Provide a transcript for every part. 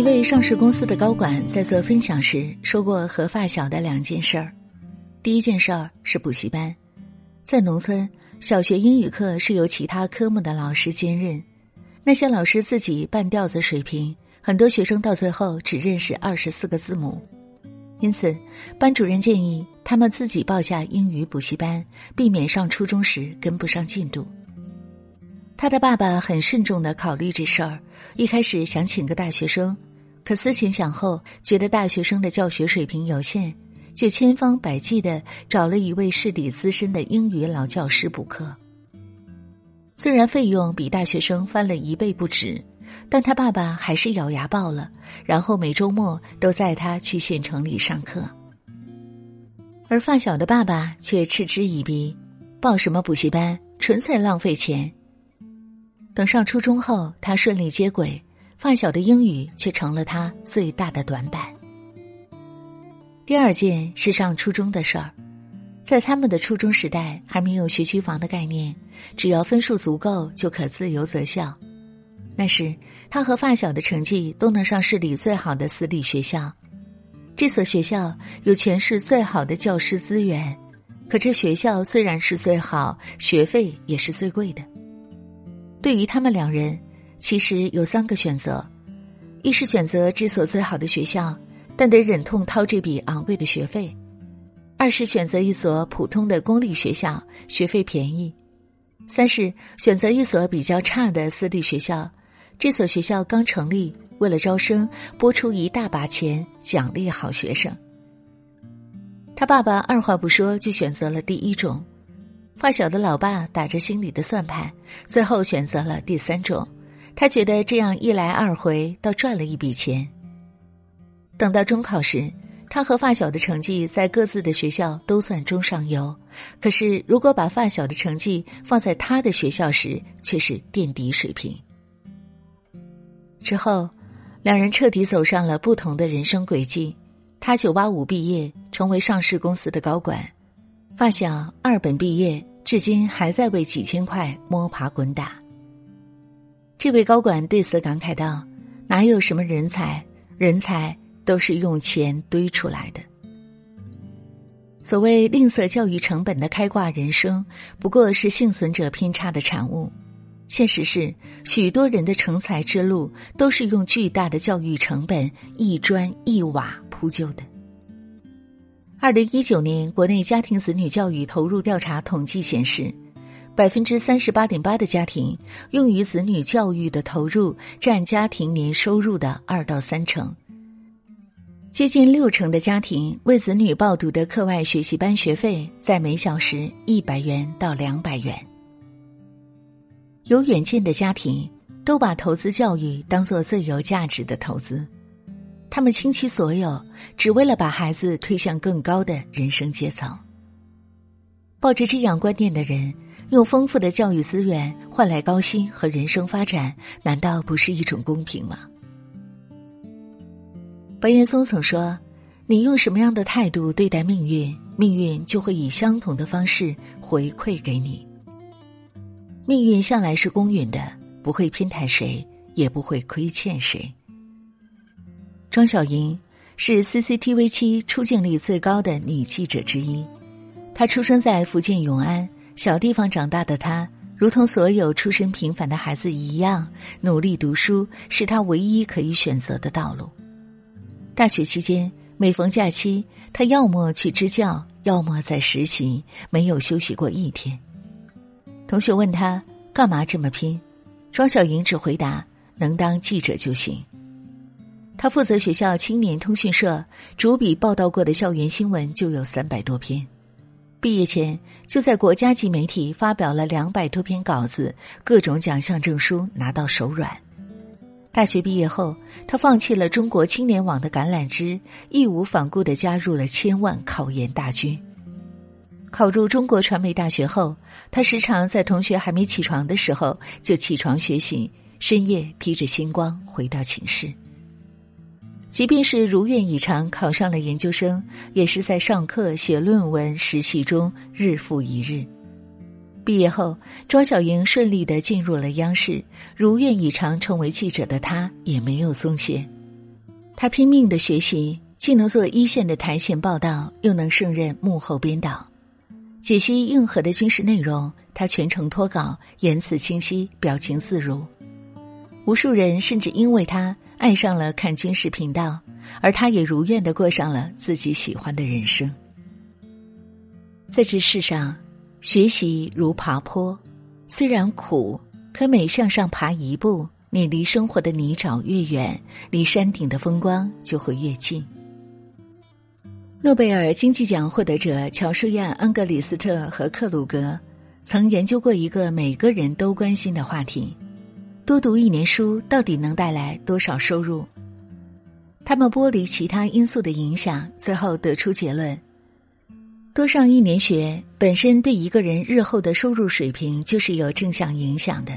一位上市公司的高管在做分享时说过和发小的两件事儿。第一件事儿是补习班，在农村，小学英语课是由其他科目的老师兼任，那些老师自己半吊子水平，很多学生到最后只认识二十四个字母。因此，班主任建议他们自己报下英语补习班，避免上初中时跟不上进度。他的爸爸很慎重的考虑这事儿，一开始想请个大学生，可思前想后，觉得大学生的教学水平有限，就千方百计的找了一位市里资深的英语老教师补课。虽然费用比大学生翻了一倍不止，但他爸爸还是咬牙报了，然后每周末都载他去县城里上课。而发小的爸爸却嗤之以鼻，报什么补习班，纯粹浪费钱。等上初中后，他顺利接轨，发小的英语却成了他最大的短板。第二件是上初中的事儿，在他们的初中时代还没有学区房的概念，只要分数足够就可自由择校。那时他和发小的成绩都能上市里最好的私立学校，这所学校有全市最好的教师资源，可这学校虽然是最好，学费也是最贵的。对于他们两人，其实有三个选择：一是选择这所最好的学校，但得忍痛掏这笔昂贵的学费；二是选择一所普通的公立学校，学费便宜；三是选择一所比较差的私立学校，这所学校刚成立，为了招生，拨出一大把钱奖励好学生。他爸爸二话不说就选择了第一种。发小的老爸打着心里的算盘，最后选择了第三种。他觉得这样一来二回，倒赚了一笔钱。等到中考时，他和发小的成绩在各自的学校都算中上游，可是如果把发小的成绩放在他的学校时，却是垫底水平。之后，两人彻底走上了不同的人生轨迹。他九八五毕业，成为上市公司的高管；发小二本毕业。至今还在为几千块摸爬滚打。这位高管对此感慨道：“哪有什么人才，人才都是用钱堆出来的。所谓吝啬教育成本的开挂人生，不过是幸存者偏差的产物。现实是，许多人的成才之路都是用巨大的教育成本一砖一瓦铺就的。”二零一九年，国内家庭子女教育投入调查统计显示，百分之三十八点八的家庭用于子女教育的投入占家庭年收入的二到三成，接近六成的家庭为子女报读的课外学习班学费在每小时一百元到两百元。有远见的家庭都把投资教育当做最有价值的投资。他们倾其所有，只为了把孩子推向更高的人生阶层。抱着这样观念的人，用丰富的教育资源换来高薪和人生发展，难道不是一种公平吗？白岩松曾说：“你用什么样的态度对待命运，命运就会以相同的方式回馈给你。命运向来是公允的，不会偏袒谁，也不会亏欠谁。”庄小莹是 CCTV 七出镜率最高的女记者之一。她出生在福建永安小地方长大的他，如同所有出身平凡的孩子一样，努力读书是他唯一可以选择的道路。大学期间，每逢假期，他要么去支教，要么在实习，没有休息过一天。同学问他干嘛这么拼，庄小莹只回答：能当记者就行。他负责学校青年通讯社，主笔报道过的校园新闻就有三百多篇。毕业前就在国家级媒体发表了两百多篇稿子，各种奖项证书拿到手软。大学毕业后，他放弃了中国青年网的橄榄枝，义无反顾的加入了千万考研大军。考入中国传媒大学后，他时常在同学还没起床的时候就起床学习，深夜披着星光回到寝室。即便是如愿以偿考上了研究生，也是在上课、写论文、实习中日复一日。毕业后，庄小莹顺利的进入了央视，如愿以偿成为记者的她也没有松懈。他拼命的学习，既能做一线的台前报道，又能胜任幕后编导，解析硬核的军事内容。他全程脱稿，言辞清晰，表情自如。无数人甚至因为他爱上了看军事频道，而他也如愿的过上了自己喜欢的人生。在这世上，学习如爬坡，虽然苦，可每向上爬一步。你离生活的泥沼越远，离山顶的风光就会越近。诺贝尔经济奖获得者乔舒亚·恩格里斯特和克鲁格曾研究过一个每个人都关心的话题：多读一年书到底能带来多少收入？他们剥离其他因素的影响，最后得出结论：多上一年学本身对一个人日后的收入水平就是有正向影响的。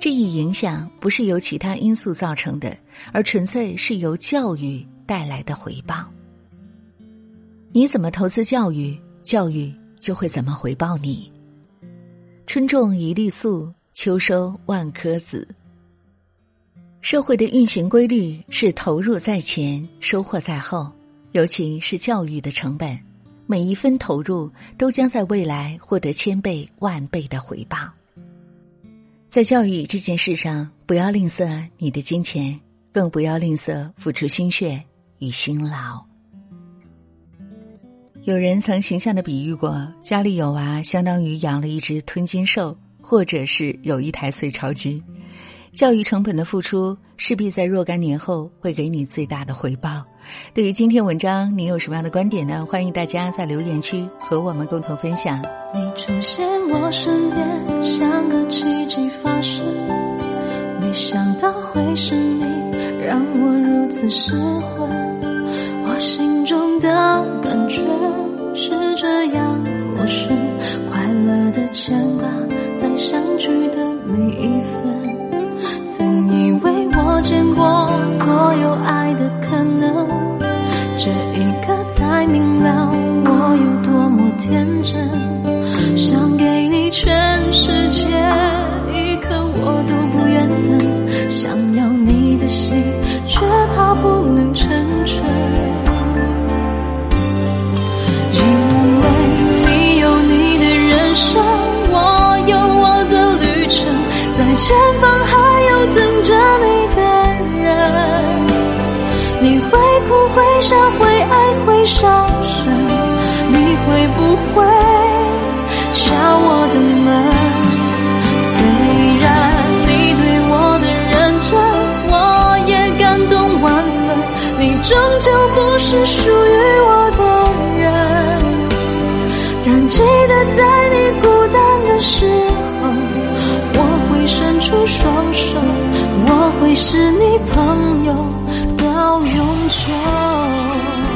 这一影响不是由其他因素造成的，而纯粹是由教育带来的回报。你怎么投资教育，教育就会怎么回报你。春种一粒粟，秋收万颗子。社会的运行规律是投入在前，收获在后，尤其是教育的成本，每一分投入都将在未来获得千倍万倍的回报。在教育这件事上，不要吝啬你的金钱，更不要吝啬付出心血与辛劳。有人曾形象的比喻过，家里有娃，相当于养了一只吞金兽，或者是有一台碎钞机。教育成本的付出，势必在若干年后会给你最大的回报。对于今天文章，你有什么样的观点呢？欢迎大家在留言区和我们共同分享。你出现我身边，像个奇迹发生，没想到会是你，让我如此失魂。我心中的感觉是这样陌生，快乐的牵挂相聚的每一分。曾以为我见过所有爱的可能，这一刻才明了我有多么天真。想给你全前方还有。等着你的人，你会哭会笑会爱会伤神，你会不会敲我的门？虽然你对我的认真，我也感动万分，你终究不是输出双手。我会是你朋友到永久。